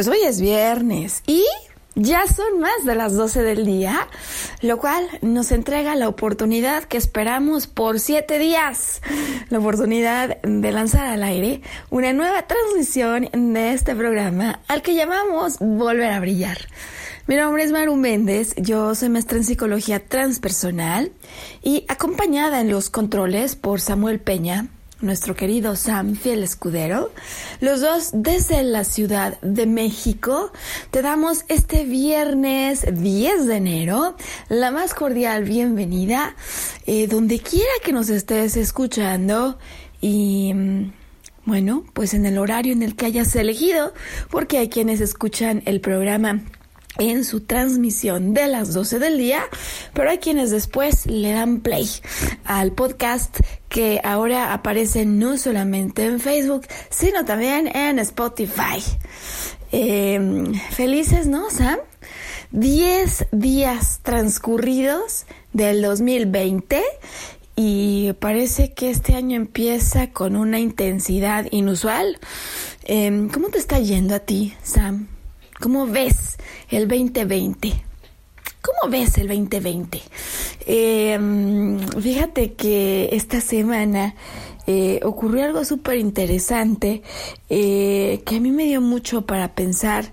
Pues hoy es viernes y ya son más de las 12 del día, lo cual nos entrega la oportunidad que esperamos por siete días, la oportunidad de lanzar al aire una nueva transmisión de este programa al que llamamos Volver a Brillar. Mi nombre es Maru Méndez, yo soy maestra en psicología transpersonal y acompañada en los controles por Samuel Peña, nuestro querido Sam Fiel Escudero, los dos desde la Ciudad de México, te damos este viernes 10 de enero la más cordial bienvenida, eh, donde quiera que nos estés escuchando. Y... Mm, bueno, pues en el horario en el que hayas elegido, porque hay quienes escuchan el programa en su transmisión de las 12 del día, pero hay quienes después le dan play al podcast que ahora aparece no solamente en Facebook, sino también en Spotify. Em, felices, ¿no, Sam? 10 días transcurridos del 2020 y parece que este año empieza con una intensidad inusual. Em, ¿Cómo te está yendo a ti, Sam? ¿Cómo ves el 2020? ¿Cómo ves el 2020? Em, fíjate que esta semana eh, ocurrió algo súper interesante eh, que a mí me dio mucho para pensar.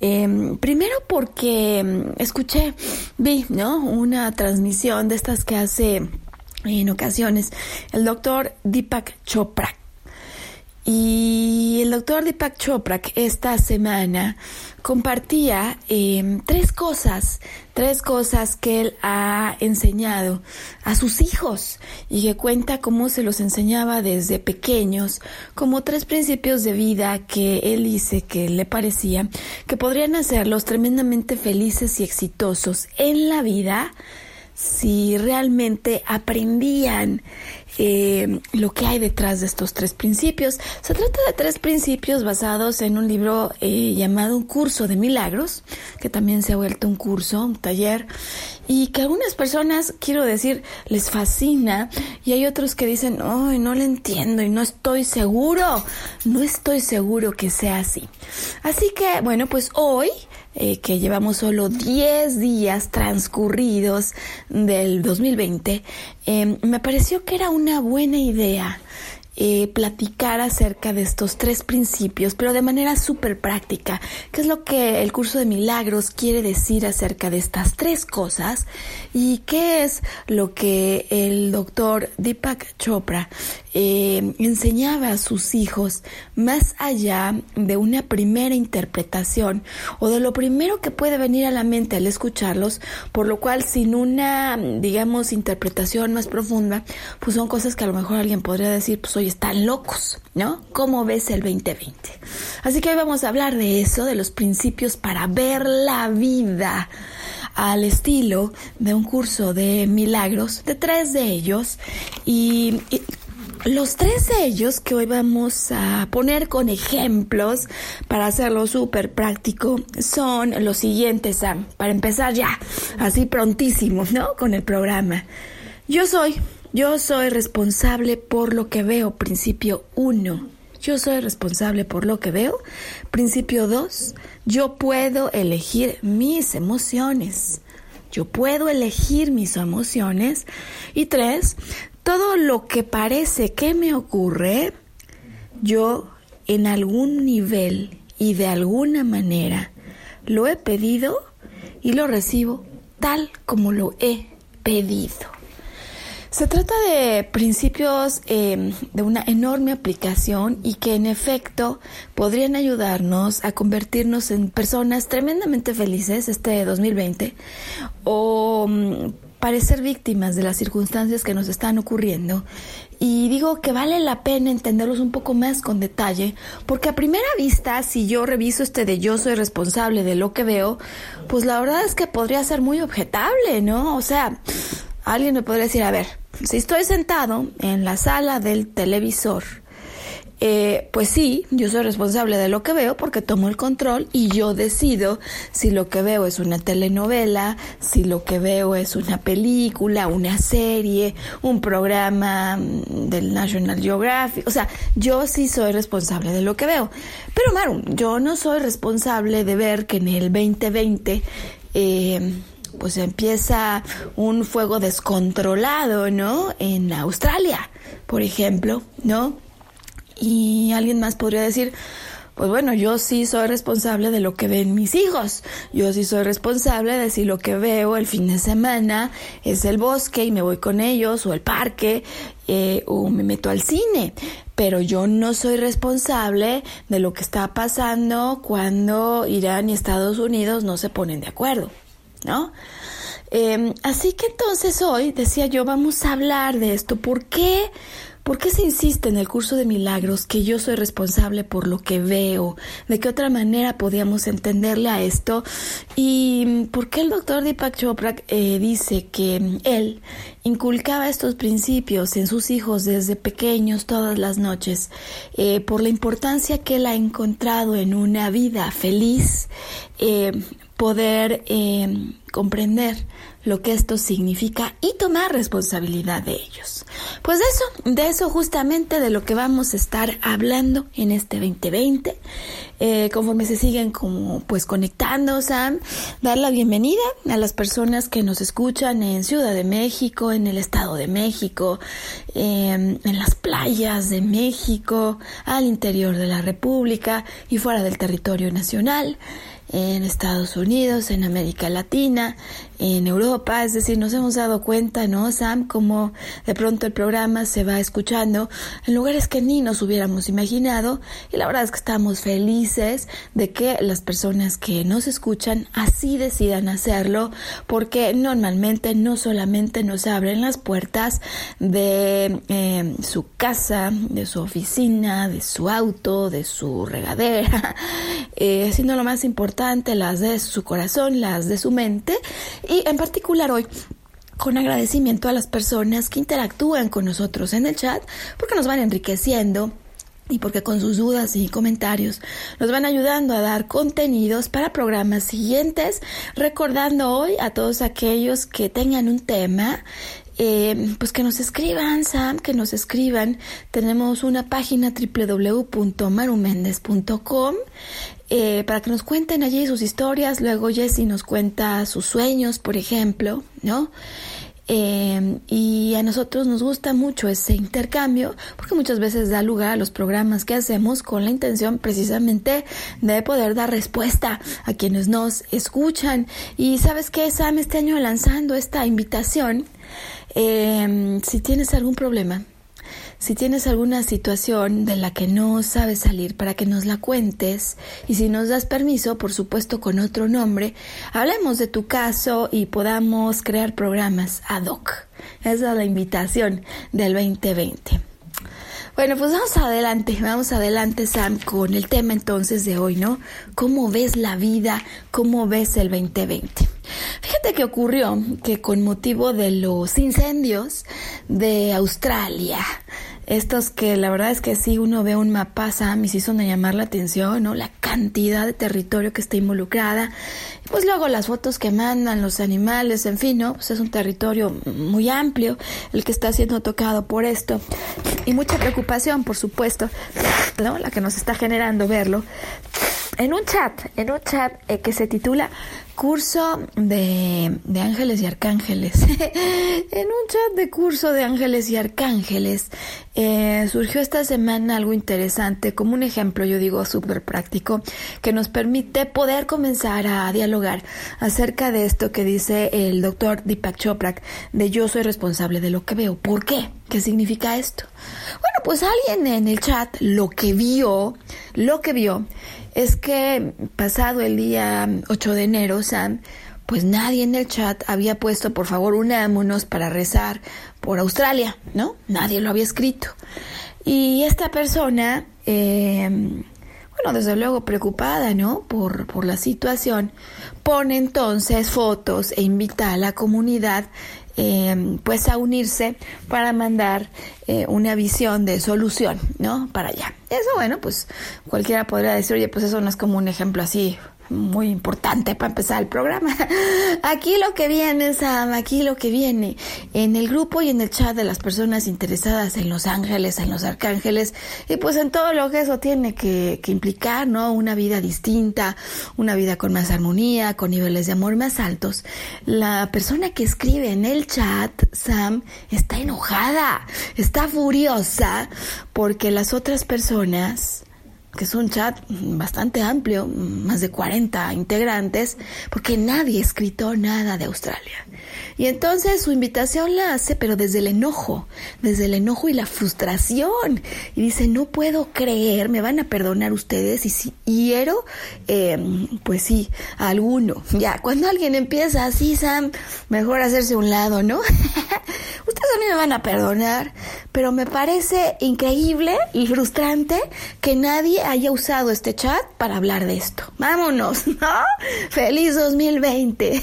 Em, primero porque em, escuché, vi, ¿no? Una transmisión de estas que hace en ocasiones el doctor Deepak Chopra. Y el doctor Deepak Chopra esta semana compartía em, tres cosas, tres cosas que él ha enseñado a sus hijos y que cuenta cómo se los enseñaba desde pequeños, como tres principios de vida que él dice que le parecía que podrían hacerlos tremendamente felices y exitosos en la vida si realmente aprendían eh, lo que hay detrás de estos tres principios. Se trata de tres principios basados en un libro eh, llamado Un curso de milagros, que también se ha vuelto un curso, un taller, y que a algunas personas, quiero decir, les fascina, y hay otros que dicen, ay, no lo entiendo y no estoy seguro, no estoy seguro que sea así. Así que, bueno, pues hoy eh, que llevamos solo 10 días transcurridos del 2020, eh, me pareció que era una buena idea eh, platicar acerca de estos tres principios, pero de manera súper práctica. ¿Qué es lo que el curso de milagros quiere decir acerca de estas tres cosas? ¿Y qué es lo que el doctor Deepak Chopra eh, enseñaba a sus hijos más allá de una primera interpretación o de lo primero que puede venir a la mente al escucharlos, por lo cual sin una, digamos, interpretación más profunda, pues son cosas que a lo mejor alguien podría decir, pues hoy están locos, ¿no? ¿Cómo ves el 2020? Así que hoy vamos a hablar de eso, de los principios para ver la vida al estilo de un curso de milagros, de tres de ellos, y los tres de ellos que hoy vamos a poner con ejemplos para hacerlo súper práctico son los siguientes, Sam. Para empezar ya, así prontísimo, ¿no? Con el programa. Yo soy, yo soy responsable por lo que veo, principio uno. Yo soy responsable por lo que veo. Principio dos, yo puedo elegir mis emociones. Yo puedo elegir mis emociones. Y tres, todo lo que parece que me ocurre, yo en algún nivel y de alguna manera lo he pedido y lo recibo tal como lo he pedido. Se trata de principios em, de una enorme aplicación y que en efecto podrían ayudarnos a convertirnos en personas tremendamente felices este 2020 o mm, parecer víctimas de las circunstancias que nos están ocurriendo. Y digo que vale la pena entenderlos un poco más con detalle, porque a primera vista, si yo reviso este de yo soy responsable de lo que veo, pues la verdad es que podría ser muy objetable, ¿no? O sea, alguien me podría decir, a ver, si estoy sentado en la sala del televisor, eh, pues sí, yo soy responsable de lo que veo porque tomo el control y yo decido si lo que veo es una telenovela, si lo que veo es una película, una serie, un programa mm, del National Geographic. O sea, yo sí soy responsable de lo que veo. Pero Maru, yo no soy responsable de ver que en el 2020... Eh, pues empieza un fuego descontrolado, ¿no? En Australia, por ejemplo, ¿no? Y alguien más podría decir, pues bueno, yo sí soy responsable de lo que ven mis hijos. Yo sí soy responsable de si lo que veo el fin de semana es el bosque y me voy con ellos o el parque eh, o me meto al cine. Pero yo no soy responsable de lo que está pasando cuando Irán y Estados Unidos no se ponen de acuerdo, ¿no? Em, así que entonces hoy, decía yo, vamos a hablar de esto. ¿Por qué? ¿Por qué se insiste en el curso de milagros que yo soy responsable por lo que veo? ¿De qué otra manera podíamos entenderle a esto? ¿Y por qué el doctor Deepak Chopra eh, dice que él inculcaba estos principios en sus hijos desde pequeños todas las noches? Eh, por la importancia que él ha encontrado en una vida feliz, eh, poder comprender lo que esto significa y tomar responsabilidad de ellos. Pues de eso, de eso justamente de lo que vamos a estar hablando en este 2020. Eh, conforme se siguen como pues conectando, Sam, dar la bienvenida a las personas que nos escuchan en Ciudad de México, en el Estado de México, em, en las playas de México, al interior de la República y fuera del territorio nacional en Estados Unidos, en América Latina, en Europa, es decir, nos hemos dado cuenta, ¿no, Sam? Como de pronto el programa se va escuchando en lugares que ni nos hubiéramos imaginado y la verdad es que estamos felices de que las personas que nos escuchan así decidan hacerlo porque normalmente no solamente nos abren las puertas de eh, su casa, de su oficina, de su auto, de su regadera, eh, sino lo más importante, las de su corazón, las de su mente y en particular hoy con agradecimiento a las personas que interactúan con nosotros en el chat porque nos van enriqueciendo y porque con sus dudas y comentarios nos van ayudando a dar contenidos para programas siguientes, recordando hoy a todos aquellos que tengan un tema eh, pues que nos escriban, Sam, que nos escriban. Tenemos una página www.marumendez.com eh, para que nos cuenten allí sus historias. Luego Jessie nos cuenta sus sueños, por ejemplo, ¿no? Eh, y a nosotros nos gusta mucho ese intercambio porque muchas veces da lugar a los programas que hacemos con la intención precisamente de poder dar respuesta a quienes nos escuchan. Y sabes que Sam este año lanzando esta invitación, eh, si tienes algún problema, si tienes alguna situación de la que no sabes salir para que nos la cuentes y si nos das permiso, por supuesto con otro nombre, hablemos de tu caso y podamos crear programas ad hoc. Esa es la invitación del 2020. Bueno, pues vamos adelante, vamos adelante Sam con el tema entonces de hoy, ¿no? ¿Cómo ves la vida? ¿Cómo ves el 2020? Fíjate que ocurrió que con motivo de los incendios de Australia, estos que la verdad es que sí uno ve un mapa, Sam, y sí son de llamar la atención, ¿no? La cantidad de territorio que está involucrada. Pues luego las fotos que mandan los animales, en fin, ¿no? Pues es un territorio muy amplio el que está siendo tocado por esto. Y mucha preocupación, por supuesto, ¿no? La que nos está generando verlo. En un chat, en un chat eh, que se titula curso de, ángeles y arcángeles. en un chat de curso de ángeles y arcángeles eh, surgió esta semana algo interesante, como un ejemplo, yo digo, súper práctico, que nos permite poder comenzar a dialogar acerca de esto que dice el doctor Deepak Chopra, de yo soy responsable de lo que veo. ¿Por qué? ¿Qué significa esto? Bueno, pues alguien en el chat lo que vio, lo que vio es que pasado el día 8 de enero, Sam, pues nadie en el chat había puesto, por favor, unámonos para rezar por Australia, ¿no? Nadie lo había escrito. Y esta persona, eh, bueno, desde luego preocupada, ¿no? Por, por la situación, pone entonces fotos e invita a la comunidad eh, pues a unirse para mandar eh, una visión de solución, ¿no? Para allá. Eso, bueno, pues cualquiera podría decir, oye, pues eso no es como un ejemplo así muy importante para empezar el programa. Aquí lo que viene, Sam, aquí lo que viene. En el grupo y en el chat de las personas interesadas en los ángeles, en los arcángeles, y pues en todo lo que eso tiene que, implicar, ¿no? Una vida distinta, una vida con más armonía, con niveles de amor más altos. La persona que escribe en el chat, Sam, está enojada, está furiosa porque las otras personas que es un chat bastante amplio, más de 40 integrantes, porque nadie escrito nada de Australia. Y entonces su invitación la hace, pero desde el enojo, desde el enojo y la frustración. Y dice, no puedo creer, me van a perdonar ustedes y si hiero, eh, pues sí, a alguno. Ya, cuando alguien empieza así, Sam, mejor hacerse un lado, ¿no? ustedes a mí me van a perdonar, pero me parece increíble y frustrante que nadie haya usado este chat para hablar de esto. Vámonos, ¿no? Feliz 2020.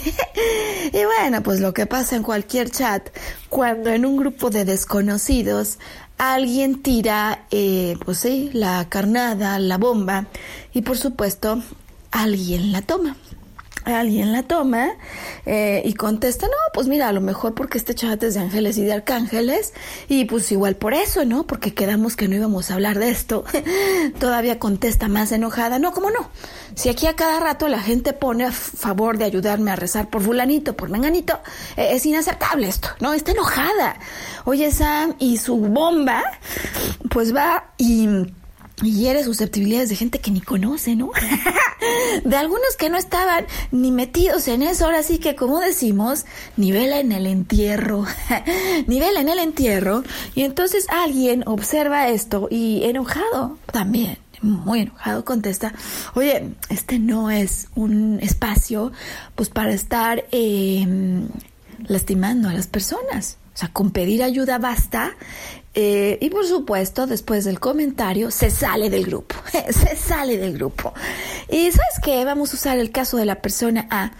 y bueno, pues lo que pasa en cualquier chat, cuando en un grupo de desconocidos alguien tira, eh, pues sí, la carnada, la bomba, y por supuesto, alguien la toma alguien la toma eh, y contesta, no, pues mira, a lo mejor porque este chat es de ángeles y de arcángeles, y pues igual por eso, ¿no? Porque quedamos que no íbamos a hablar de esto. Todavía contesta más enojada, no, ¿cómo no? Si aquí a cada rato la gente pone a favor de ayudarme a rezar por fulanito, por menganito, eh, es inaceptable esto, ¿no? Está enojada. Oye, Sam, y su bomba, pues va y y hiere susceptibilidades de gente que ni conoce, ¿no? de algunos que no estaban ni metidos en eso, ahora sí que como decimos, nivela en el entierro, nivela en el entierro, y entonces alguien observa esto y enojado también, muy enojado contesta, oye, este no es un espacio pues para estar em, lastimando a las personas. O sea, con pedir ayuda basta eh, y por supuesto, después del comentario, se sale del grupo. se sale del grupo. Y sabes qué? Vamos a usar el caso de la persona A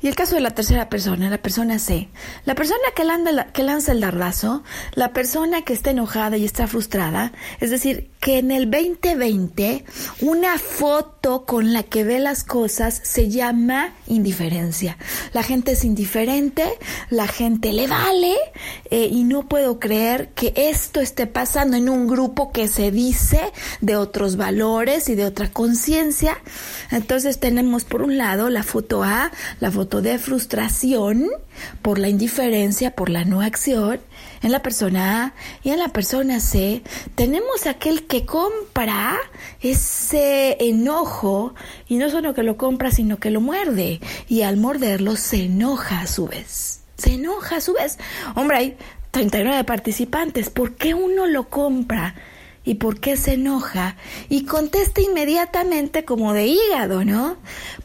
y el caso de la tercera persona, la persona C. La persona que, que lanza el dardazo, la persona que está enojada y está frustrada. Es decir, que en el 2020 una foto con la que ve las cosas se llama indiferencia. La gente es indiferente, la gente le vale eh, y no puedo creer que esto esté pasando en un grupo que se dice de otros valores y de otra conciencia. Entonces tenemos por un lado la foto A, la foto de frustración por la indiferencia, por la no acción. En la persona A y en la persona C tenemos aquel que compra ese enojo y no solo que lo compra, sino que lo muerde y al morderlo se enoja a su vez. Se enoja a su vez. Hombre, hay 39 participantes, ¿por qué uno lo compra? ¿Y por qué se enoja? Y contesta inmediatamente como de hígado, ¿no?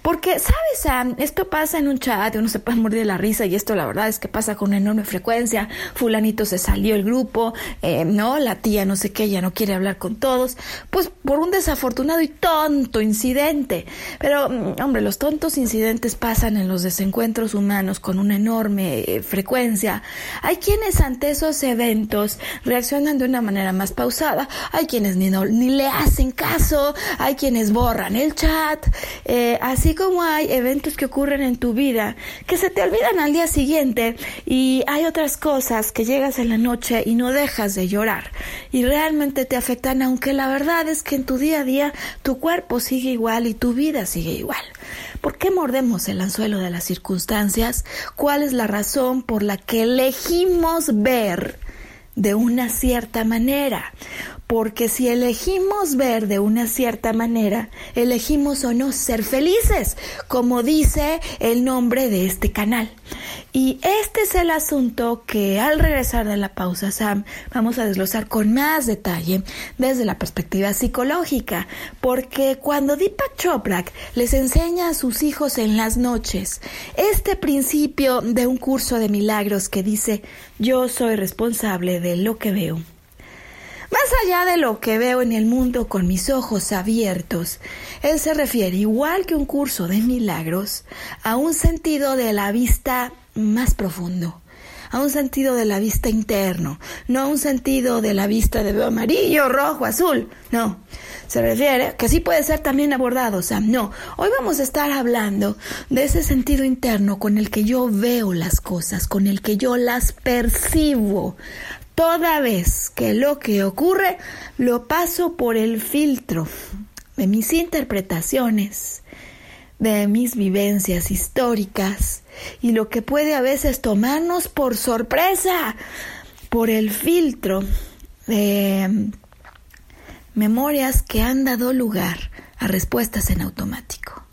Porque, ¿sabes, Sam? Esto pasa en un chat, uno se puede morir de la risa y esto la verdad es que pasa con enorme frecuencia. Fulanito se salió el grupo, eh, ¿no? La tía no sé qué, ya no quiere hablar con todos. Pues por un desafortunado y tonto incidente. Pero, mm, hombre, los tontos incidentes pasan en los desencuentros humanos con una enorme eh, frecuencia. Hay quienes ante esos eventos reaccionan de una manera más pausada. Hay quienes ni, ni le hacen caso. Hay quienes borran el chat. Eh, así como hay eventos que ocurren en tu vida que se te olvidan al día siguiente y hay otras cosas que llegas en la noche y no dejas de llorar y realmente te afectan aunque la verdad es que en tu día a día tu cuerpo sigue igual y tu vida sigue igual. ¿Por qué mordemos el anzuelo de las circunstancias? ¿Cuál es la razón por la que elegimos ver de una cierta manera? Porque si elegimos ver de una cierta manera, elegimos o no ser felices, como dice el nombre de este canal. Y este es el asunto que al regresar de la pausa, Sam, vamos a desglosar con más detalle desde la perspectiva psicológica, porque cuando Deepak Chopra les enseña a sus hijos en las noches este principio de un curso de milagros que dice, yo soy responsable de lo que veo más allá de lo que veo en el mundo con mis ojos abiertos, él se refiere, igual que un curso de milagros, a un sentido de la vista más profundo, a un sentido de la vista interno, no a un sentido de la vista de veo amarillo, rojo, azul, no. Se refiere, que sí puede ser también abordado, Sam, no. Hoy vamos a estar hablando de ese sentido interno con el que yo veo las cosas, con el que yo las percibo, toda vez que lo que ocurre lo paso por el filtro de mis interpretaciones, de mis vivencias históricas y lo que puede a veces tomarnos por sorpresa, por el filtro de memorias que han dado lugar a respuestas en automático.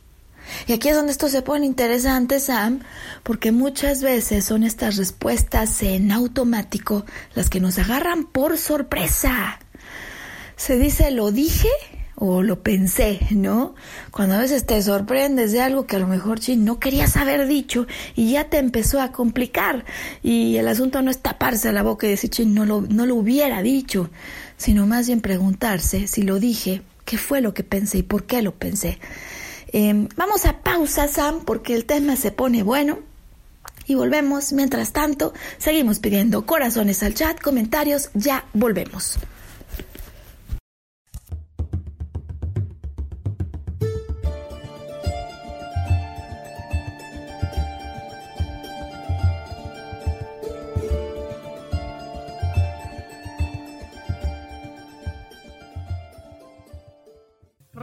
Y aquí es donde esto se pone interesante, Sam, porque muchas veces son estas respuestas en automático las que nos agarran por sorpresa. Se dice lo dije o lo pensé, ¿no? Cuando a veces te sorprendes de algo que a lo mejor sí, no querías haber dicho y ya te empezó a complicar. Y el asunto no es taparse la boca y decir, sí, no lo, no lo hubiera dicho, sino más bien preguntarse si lo dije, qué fue lo que pensé y por qué lo pensé. Em, vamos a pausa, Sam, porque el tema se pone bueno. Y volvemos. Mientras tanto, seguimos pidiendo corazones al chat, comentarios. Ya volvemos.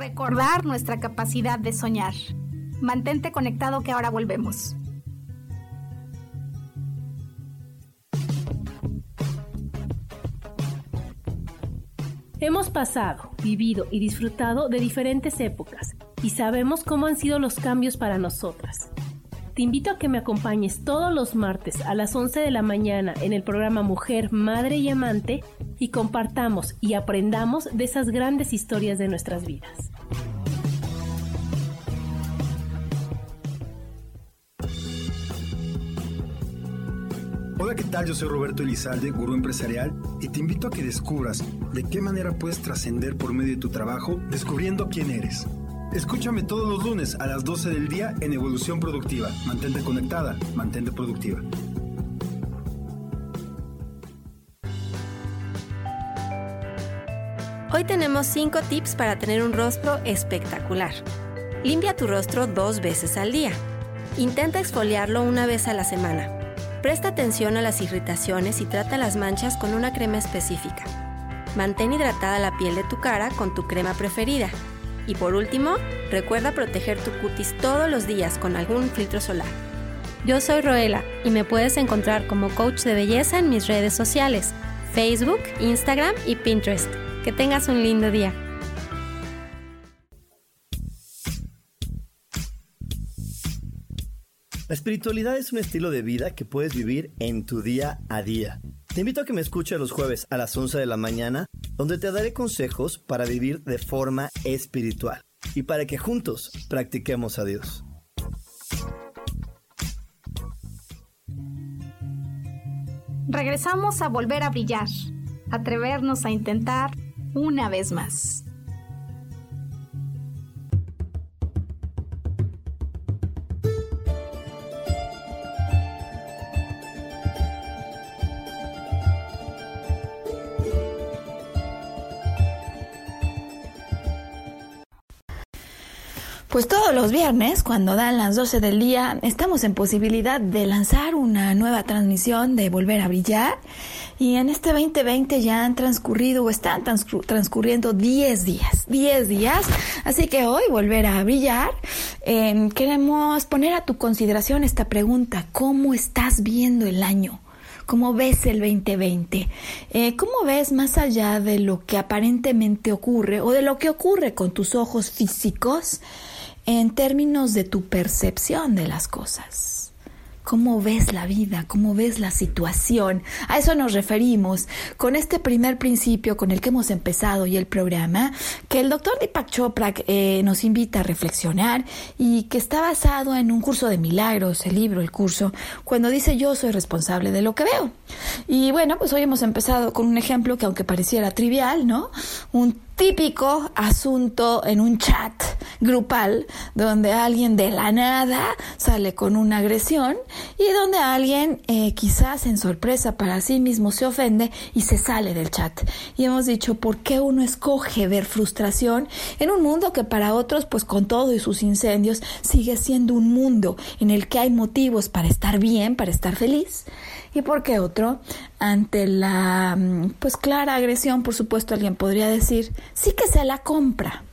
Recordar nuestra capacidad de soñar. Mantente conectado que ahora volvemos. Hemos pasado, vivido y disfrutado de diferentes épocas y sabemos cómo han sido los cambios para nosotras. Te invito a que me acompañes todos los martes a las 11 de la mañana en el programa Mujer, Madre y Amante y compartamos y aprendamos de esas grandes historias de nuestras vidas. Hola, ¿qué tal? Yo soy Roberto Elizalde, gurú empresarial, y te invito a que descubras de qué manera puedes trascender por medio de tu trabajo descubriendo quién eres. Escúchame todos los lunes a las 12 del día en Evolución Productiva. Mantente conectada, mantente productiva. Hoy tenemos 5 tips para tener un rostro espectacular. Limpia tu rostro dos veces al día. Intenta exfoliarlo una vez a la semana. Presta atención a las irritaciones y trata las manchas con una crema específica. Mantén hidratada la piel de tu cara con tu crema preferida y por último, recuerda proteger tu cutis todos los días con algún filtro solar. Yo soy Roela y me puedes encontrar como coach de belleza en mis redes sociales, Facebook, Instagram y Pinterest. Que tengas un lindo día. La espiritualidad es un estilo de vida que puedes vivir en tu día a día. Te invito a que me escuches los jueves a las 11 de la mañana, donde te daré consejos para vivir de forma espiritual. y para que juntos practiquemos a Dios. Regresamos a volver a brillar, atrevernos a intentar una vez más. Pues todos los viernes, cuando dan las 12 del día, estamos en posibilidad de lanzar una nueva transmisión de Volver a Brillar. Y en este 2020 ya han transcurrido o están transcurriendo 10 días, 10 días. Así que hoy, Volver a Brillar, em, queremos poner a tu consideración esta pregunta. ¿Cómo estás viendo el año? ¿Cómo ves el 2020? Eh, ¿Cómo ves más allá de lo que aparentemente ocurre o de lo que ocurre con tus ojos físicos? En términos de tu percepción de las cosas cómo ves la vida, cómo ves la situación. A eso nos referimos con este primer principio con el que hemos empezado y el programa, que el doctor Deepak Chopra eh, nos invita a reflexionar y que está basado en un curso de milagros, el libro, el curso, cuando dice yo soy responsable de lo que veo. Y bueno, pues hoy hemos empezado con un ejemplo que aunque pareciera trivial, ¿no? Típico asunto en un chat grupal donde alguien de la nada sale con una agresión y donde alguien eh, quizás en sorpresa para sí mismo se ofende y se sale del chat. Y hemos dicho, ¿por qué uno escoge ver frustración en un mundo que para otros, pues con todo y sus incendios, sigue siendo un mundo en el que hay motivos para estar bien, para estar feliz? Y por qué otro, ante la mm, pues clara agresión, por supuesto, alguien podría decir, sí que se la compra.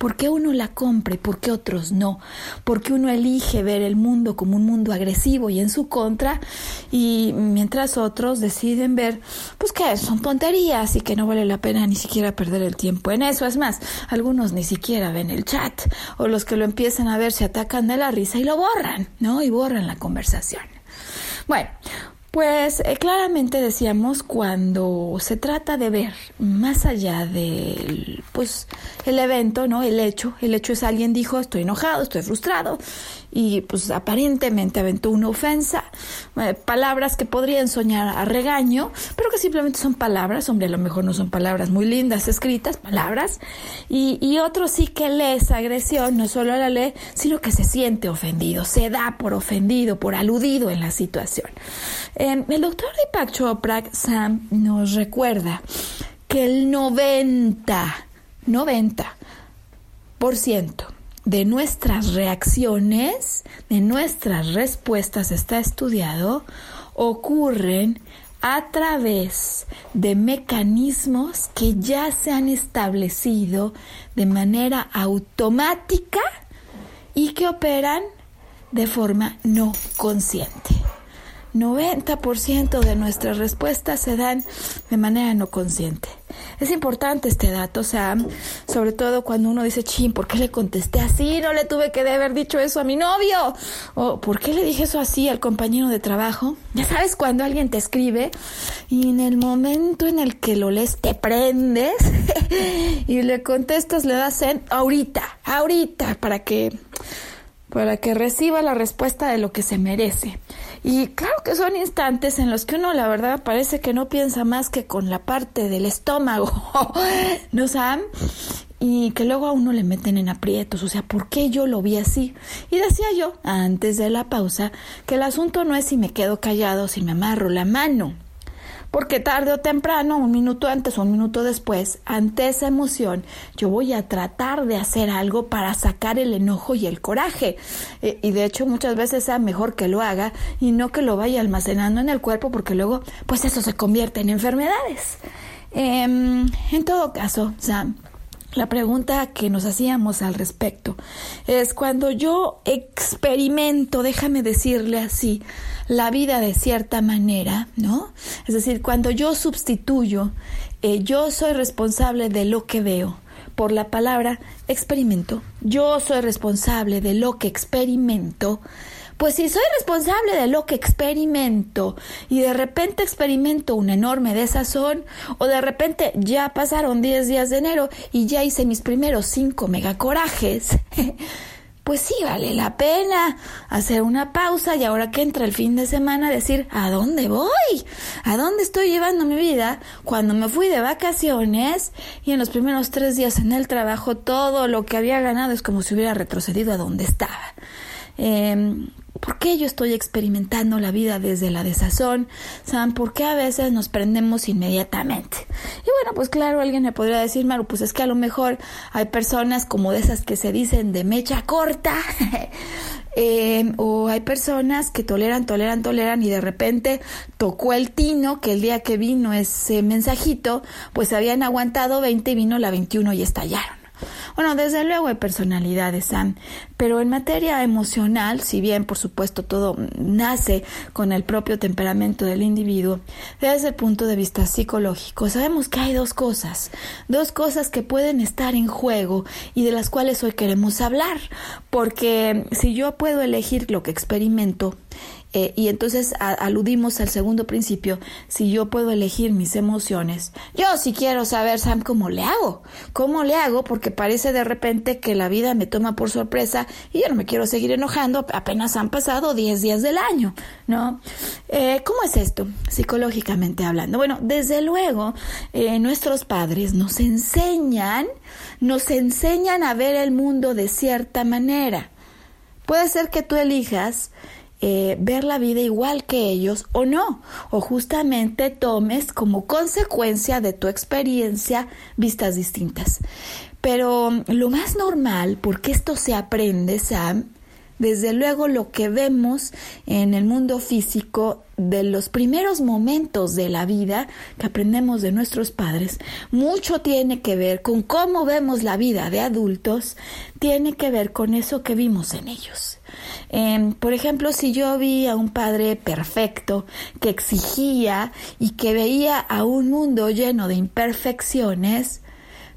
¿Por qué uno la compra y por qué otros no? Porque uno elige ver el mundo como un mundo agresivo y en su contra y mientras otros deciden ver pues que son tonterías y que no vale la pena ni siquiera perder el tiempo en eso. Es más, algunos ni siquiera ven el chat o los que lo empiezan a ver se atacan de la risa y lo borran, ¿no? Y borran la conversación. Bueno, pues eh, claramente decíamos cuando se trata de ver más allá del pues el evento, ¿no? El hecho, el hecho es alguien dijo, estoy enojado, estoy frustrado y pues aparentemente aventó una ofensa, eh, palabras que podrían soñar a regaño, pero que simplemente son palabras, hombre, a lo mejor no son palabras muy lindas escritas, palabras, y, y otro sí que lee esa agresión, no solo la lee, sino que se siente ofendido, se da por ofendido, por aludido en la situación. Em, el doctor Deepak Chopra Sam nos recuerda que el 90, 90 por ciento de nuestras reacciones, de nuestras respuestas, está estudiado, ocurren a través de mecanismos que ya se han establecido de manera automática y que operan de forma no consciente. 90% de nuestras respuestas se dan de manera no consciente. Es importante este dato, Sam, sobre todo cuando uno dice, chin, ¿por qué le contesté así? No le tuve que haber dicho eso a mi novio. O ¿por qué le dije eso así al compañero de trabajo? Ya sabes, cuando alguien te escribe y en el momento en el que lo lees te prendes y le contestas, le das en ahorita, ahorita, para que, para que reciba la respuesta de lo que se merece. Y claro que son instantes en los que uno la verdad parece que no piensa más que con la parte del estómago, ¿no saben? Y que luego a uno le meten en aprietos, o sea, ¿por qué yo lo vi así? Y decía yo, antes de la pausa, que el asunto no es si me quedo callado, si me amarro la mano, porque tarde o temprano, un minuto antes o un minuto después, ante esa emoción, yo voy a tratar de hacer algo para sacar el enojo y el coraje. Eh, y de hecho muchas veces sea mejor que lo haga y no que lo vaya almacenando en el cuerpo porque luego pues eso se convierte en enfermedades. Em, en todo caso, Sam, la pregunta que nos hacíamos al respecto es cuando yo experimento, déjame decirle así, la vida de cierta manera, ¿no? Es decir, cuando yo sustituyo, eh, yo soy responsable de lo que veo por la palabra experimento, yo soy responsable de lo que experimento Pues si soy responsable de lo que experimento y de repente experimento una enorme desazón o de repente ya pasaron 10 días de enero y ya hice mis primeros 5 megacorajes, pues sí vale la pena hacer una pausa y ahora que entra el fin de semana decir, ¿a dónde voy? ¿A dónde estoy llevando mi vida? Cuando me fui de vacaciones y en los primeros tres días en el trabajo todo lo que había ganado es como si hubiera retrocedido a donde estaba. Eh, ¿Por qué yo estoy experimentando la vida desde la desazón? ¿Saben por qué a veces nos prendemos inmediatamente? Y bueno, pues claro, alguien me podría decir, Maru, pues es que a lo mejor hay personas como de esas que se dicen de mecha corta, eh, o hay personas que toleran, toleran, toleran y de repente tocó el tino que el día que vino ese mensajito, pues habían aguantado 20 y vino la 21 y estallaron. Bueno, desde luego hay personalidades, Sam, pero en materia emocional, si bien por supuesto todo nace con el propio temperamento del individuo, desde el punto de vista psicológico, sabemos que hay dos cosas, dos cosas que pueden estar en juego y de las cuales hoy queremos hablar, porque si yo puedo elegir lo que experimento, eh, y entonces aludimos al segundo principio, si yo puedo elegir mis emociones, yo sí quiero saber, Sam, cómo le hago, cómo le hago, porque parece de repente que la vida me toma por sorpresa y yo no me quiero seguir enojando, apenas han pasado 10 días del año, ¿no? Eh, ¿Cómo es esto, psicológicamente hablando? Bueno, desde luego, eh, nuestros padres nos enseñan, nos enseñan a ver el mundo de cierta manera. Puede ser que tú elijas eh, ver la vida igual que ellos o no, o justamente tomes como consecuencia de tu experiencia vistas distintas. Pero lo más normal, porque esto se aprende, Sam, desde luego lo que vemos en el mundo físico de los primeros momentos de la vida que aprendemos de nuestros padres, mucho tiene que ver con cómo vemos la vida de adultos, tiene que ver con eso que vimos en ellos. Em, por ejemplo, si yo vi a un padre perfecto que exigía y que veía a un mundo lleno de imperfecciones,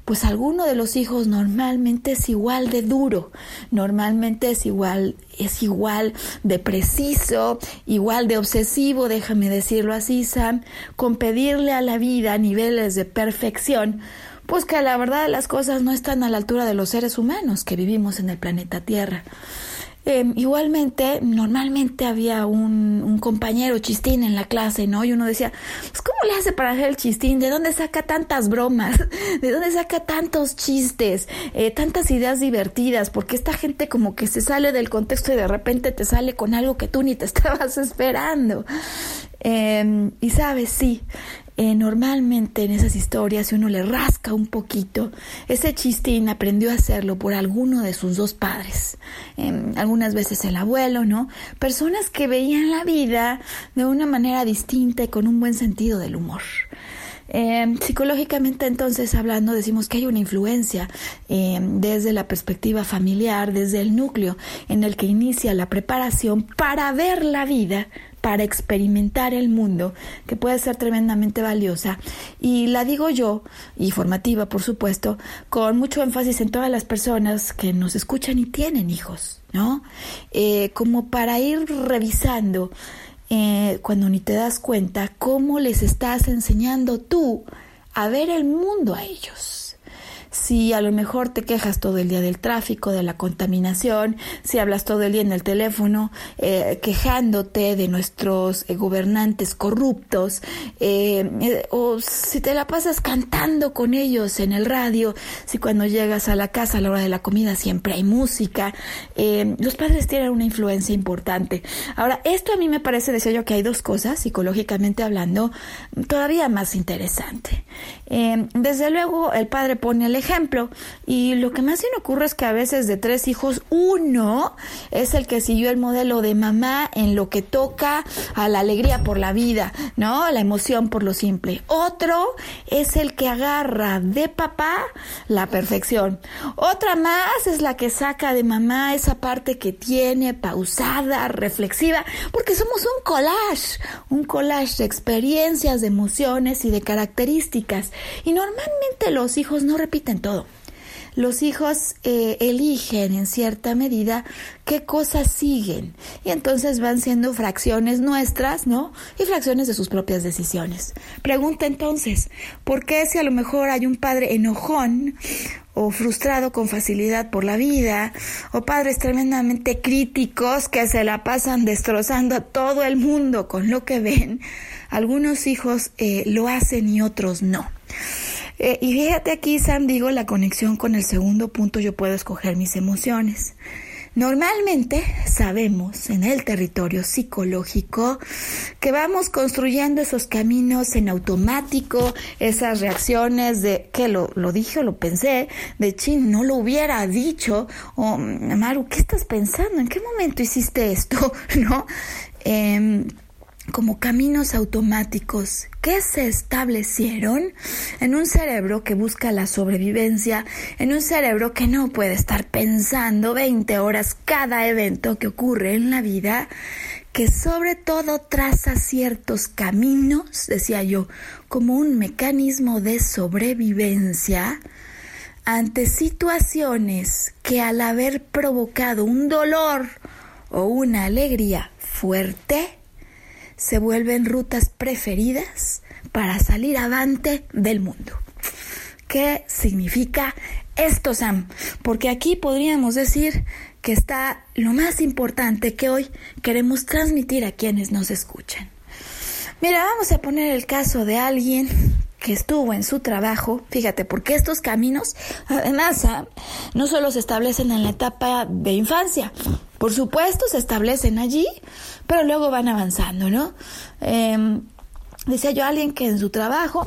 pues alguno de los hijos normalmente es igual de duro, normalmente es igual, es igual de preciso, igual de obsesivo, déjame decirlo así, Sam, con pedirle a la vida niveles de perfección, pues que la verdad las cosas no están a la altura de los seres humanos que vivimos en el planeta Tierra. Em, igualmente, normalmente había un, compañero chistín en la clase, ¿no? Y uno decía, pues, ¿cómo le hace para hacer el chistín? ¿De dónde saca tantas bromas? ¿De dónde saca tantos chistes? Eh, tantas ideas divertidas? Porque esta gente como que se sale del contexto y de repente te sale con algo que tú ni te estabas esperando. Eh, y sabes, sí, eh, normalmente en esas historias, si uno le rasca un poquito, ese chistín aprendió a hacerlo por alguno de sus dos padres. Em, algunas veces el abuelo, ¿no? Personas que veían la vida de una manera distinta y con un buen sentido del humor. Em, psicológicamente entonces hablando decimos que hay una influencia em, desde la perspectiva familiar, desde el núcleo en el que inicia la preparación para ver la vida para experimentar el mundo, que puede ser tremendamente valiosa. Y la digo yo, y formativa, por supuesto, con mucho énfasis en todas las personas que nos escuchan y tienen hijos, ¿no? Eh, como para ir revisando, eh, cuando ni te das cuenta, cómo les estás enseñando tú a ver el mundo a ellos si a lo mejor te quejas todo el día del tráfico, de la contaminación, si hablas todo el día en el teléfono eh, quejándote de nuestros eh, gobernantes corruptos, eh, o si te la pasas cantando con ellos en el radio, si cuando llegas a la casa a la hora de la comida siempre hay música, los padres tienen una influencia importante. Ahora, esto a mí me parece, decía yo, que hay dos cosas, psicológicamente hablando, todavía más interesante. desde luego, el padre pone el ejemplo. Y lo que más se ocurre es que a veces de tres hijos, uno es el que siguió el modelo de mamá en lo que toca a la alegría por la vida, ¿no? La emoción por lo simple. Otro es el que agarra de papá la perfección. Otra más es la que saca de mamá esa parte que tiene pausada, reflexiva, porque somos un collage, un collage de experiencias, de emociones y de características. Y normalmente los hijos no repiten todo. los hijos eh, eligen en cierta medida qué cosas siguen y entonces van siendo fracciones nuestras, ¿no? Y fracciones de sus propias decisiones. Pregunta entonces, ¿por qué si a lo mejor hay un padre enojón o frustrado con facilidad por la vida, o padres tremendamente críticos que se la pasan destrozando a todo el mundo con lo que ven, algunos hijos eh, lo hacen y otros no. Eh, y fíjate aquí, Sam, digo, la conexión con el segundo punto, yo puedo escoger mis emociones. Normalmente sabemos en el territorio psicológico que vamos construyendo esos caminos en automático, esas reacciones de que lo, lo dije o lo pensé, de chin, no lo hubiera dicho, o Maru, ¿qué estás pensando? ¿En qué momento hiciste esto? ¿No? Eh, como caminos automáticos que se establecieron en un cerebro que busca la sobrevivencia, en un cerebro que no puede estar pensando 20 horas cada evento que ocurre en la vida, que sobre todo traza ciertos caminos, decía yo, como un mecanismo de sobrevivencia ante situaciones que al haber provocado un dolor o una alegría fuerte, se vuelven rutas preferidas para salir avante del mundo. ¿Qué significa esto, Sam? Porque aquí podríamos decir que está lo más importante que hoy queremos transmitir a quienes nos escuchan. Mira, vamos a poner el caso de alguien que estuvo en su trabajo, fíjate, porque estos caminos, además, no solo se establecen en la etapa de infancia, por supuesto se establecen allí, pero luego van avanzando, ¿no? Eh, decía yo alguien que en su trabajo,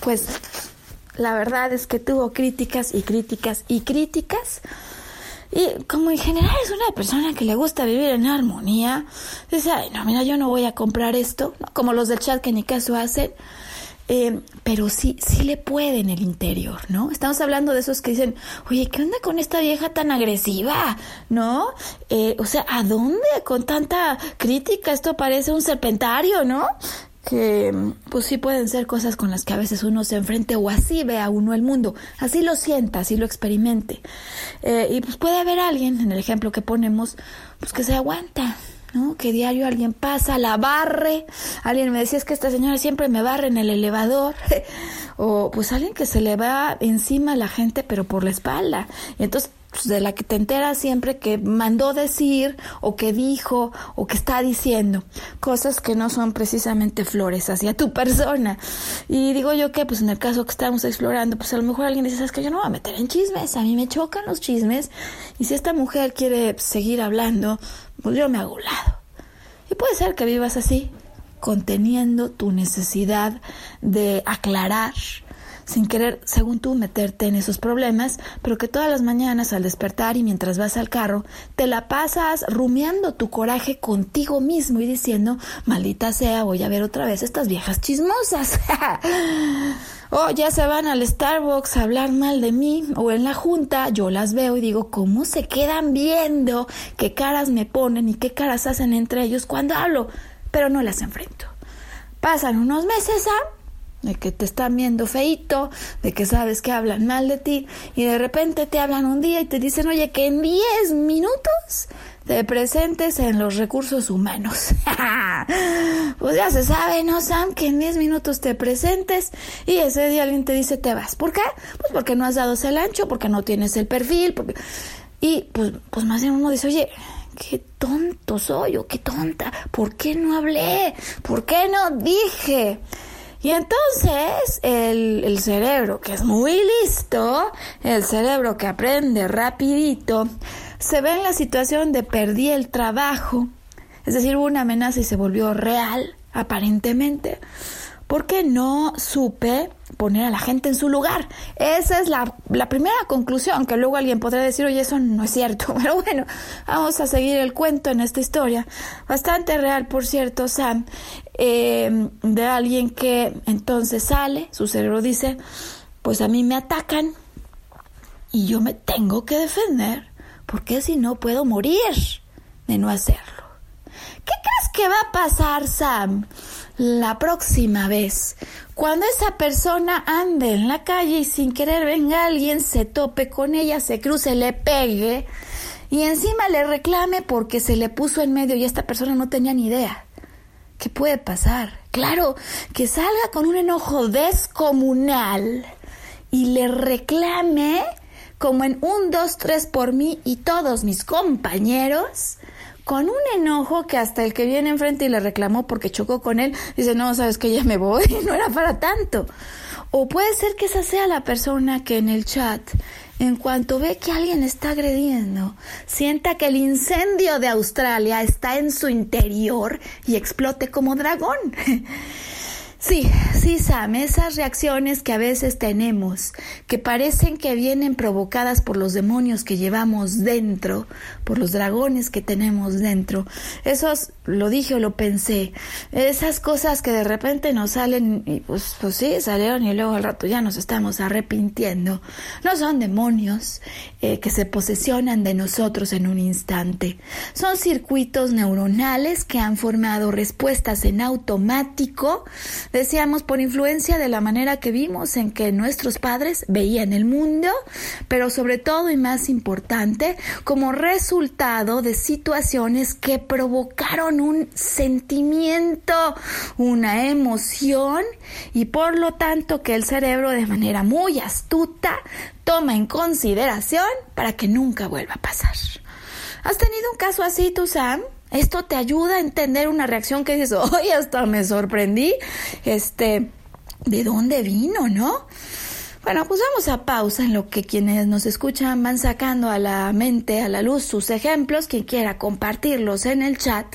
pues la verdad es que tuvo críticas y críticas y críticas. Y como en general es una persona que le gusta vivir en armonía, dice, ay, no, mira, yo no voy a comprar esto, como los del chat que ni caso hacen. Eh, pero sí, sí le puede en el interior, ¿no? Estamos hablando de esos que dicen, oye, ¿qué onda con esta vieja tan agresiva? ¿No? Eh, o sea, ¿a dónde con tanta crítica? Esto parece un serpentario, ¿no? que pues sí pueden ser cosas con las que a veces uno se enfrente o así ve a uno el mundo, así lo sienta, así lo experimente. Eh, y pues puede haber alguien, en el ejemplo que ponemos, pues que se aguanta, ¿no? Que diario alguien pasa, la barre. Alguien me decía, es que esta señora siempre me barre en el elevador. o pues alguien que se le va encima a la gente, pero por la espalda. Y entonces pues, de la que te enteras siempre que mandó decir o que dijo o que está diciendo cosas que no son precisamente flores hacia tu persona. Y digo yo que pues en el caso que estamos explorando, pues a lo mejor alguien dice, sabes que yo no voy a meter en chismes, a mí me chocan los chismes y si esta mujer quiere seguir hablando, pues yo me hago lado. Y puede ser que vivas así, conteniendo tu necesidad de aclarar, sin querer, según tú, meterte en esos problemas, pero que todas las mañanas al despertar y mientras vas al carro, te la pasas rumiando tu coraje contigo mismo y diciendo, maldita sea, voy a ver otra vez estas viejas chismosas. o ya se van al Starbucks a hablar mal de mí, o en la junta yo las veo y digo, ¿cómo se quedan viendo? ¿Qué caras me ponen y qué caras hacen entre ellos cuando hablo? Pero no las enfrento. Pasan unos meses, ¿ah? de que te están viendo feito, de que sabes que hablan mal de ti y de repente te hablan un día y te dicen, oye, que en 10 minutos te presentes en los recursos humanos. pues ya se sabe, ¿no, Sam? Que en 10 minutos te presentes y ese día alguien te dice, te vas. ¿Por qué? Pues porque no has dado el ancho, porque no tienes el perfil, porque... Y pues, pues más bien uno dice, oye, qué tonto soy o qué tonta, ¿por qué no hablé? ¿Por qué no dije? Y entonces el, el, cerebro, que es muy listo, el cerebro que aprende rapidito, se ve en la situación de perdí el trabajo, es decir, hubo una amenaza y se volvió real, aparentemente, porque no supe poner a la gente en su lugar. Esa es la, la, primera conclusión, que luego alguien podrá decir, oye, eso no es cierto. Pero bueno, vamos a seguir el cuento en esta historia. Bastante real, por cierto, Sam, eh, de alguien que entonces sale, su cerebro dice, pues a mí me atacan y yo me tengo que defender, porque si no puedo morir de no hacerlo. ¿Qué crees que va a pasar, Sam? la próxima vez, cuando esa persona ande en la calle y sin querer venga alguien, se tope con ella, se cruce, le pegue y encima le reclame porque se le puso en medio y esta persona no tenía ni idea. ¿Qué puede pasar? Claro, que salga con un enojo descomunal y le reclame como en un, dos, tres por mí y todos mis compañeros, con un enojo que hasta el que viene enfrente y le reclamó porque chocó con él, dice, no, sabes que ya me voy, no era para tanto. O puede ser que esa sea la persona que en el chat, en cuanto ve que alguien está agrediendo, sienta que el incendio de Australia está en su interior y explote como dragón. Sí, sí, Sam, esas reacciones que a veces tenemos, que parecen que vienen provocadas por los demonios que llevamos dentro, por los dragones que tenemos dentro, esos, lo dije o lo pensé, esas cosas que de repente nos salen, y pues, pues sí, salieron y luego al rato ya nos estamos arrepintiendo, no son demonios eh, que se posesionan de nosotros en un instante, son circuitos neuronales que han formado respuestas en automático, decíamos, por influencia de la manera que vimos en que nuestros padres veían el mundo, pero sobre todo y más importante, como resultado de situaciones que provocaron un sentimiento, una emoción y por lo tanto que el cerebro de manera muy astuta toma en consideración para que nunca vuelva a pasar. ¿Has tenido un caso así, tú, Sam? Esto te ayuda a entender una reacción que dices, hoy hasta me sorprendí, este, ¿de dónde vino, no? Bueno, pues vamos a pausa en lo que quienes nos escuchan van sacando a la mente, a la luz sus ejemplos, quien quiera compartirlos en el chat,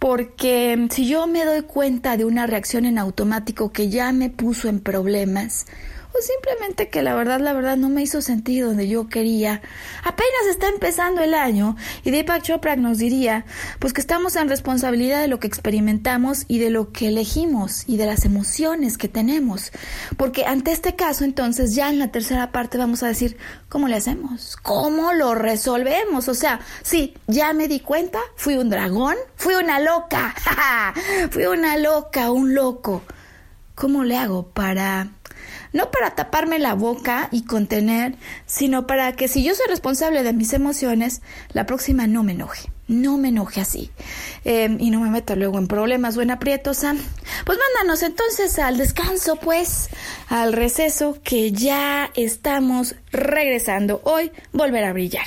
porque si yo me doy cuenta de una reacción en automático que ya me puso en problemas, o simplemente que la verdad, la verdad no me hizo sentido donde yo quería. Apenas está empezando el año y Deepak Chopra nos diría, pues que estamos en responsabilidad de lo que experimentamos y de lo que elegimos y de las emociones que tenemos. Porque ante este caso, entonces ya en la tercera parte vamos a decir, ¿cómo le hacemos? ¿Cómo lo resolvemos? O sea, sí, ya me di cuenta, fui un dragón, fui una loca, fui una loca, un loco. ¿Cómo le hago para no para taparme la boca y contener, sino para que si yo soy responsable de mis emociones, la próxima no me enoje, no me enoje así em, y no me meta luego en problemas o en aprietos. Pues mándanos entonces al descanso, pues, al receso que ya estamos regresando. Hoy volver a brillar.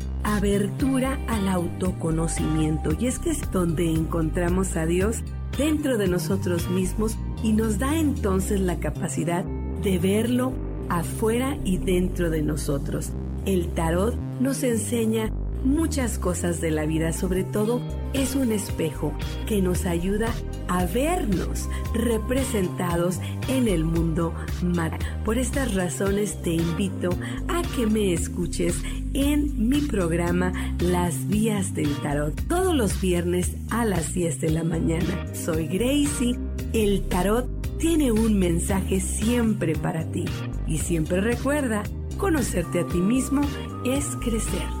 abertura al autoconocimiento. Y es que es donde encontramos a Dios dentro de nosotros mismos y nos da entonces la capacidad de verlo afuera y dentro de nosotros. El tarot nos enseña muchas cosas de la vida, sobre todo es un espejo que nos ayuda a vernos representados en el mundo mar. Por estas razones te invito a que me escuches en mi programa Las Vías del Tarot todos los viernes a las 10 de la mañana. Soy Gracie. El tarot tiene un mensaje siempre para ti y siempre recuerda, conocerte a ti mismo es crecer.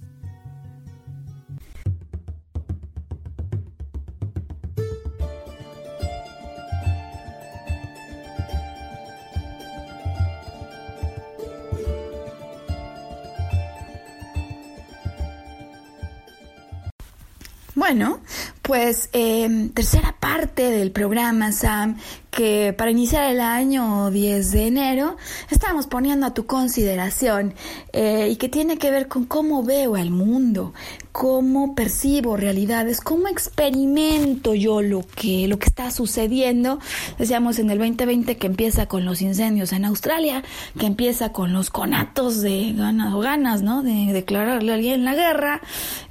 Bueno, pues eh, tercera parte del programa, Sam, que para iniciar el año 10 de enero estamos poniendo a tu consideración eh, y que tiene que ver con cómo veo al mundo, cómo percibo realidades, cómo experimento yo lo que, lo que está sucediendo. Decíamos en el 2020 que empieza con los incendios en Australia, que empieza con los conatos de ganas o ganas, ¿no? De declararle a alguien la guerra.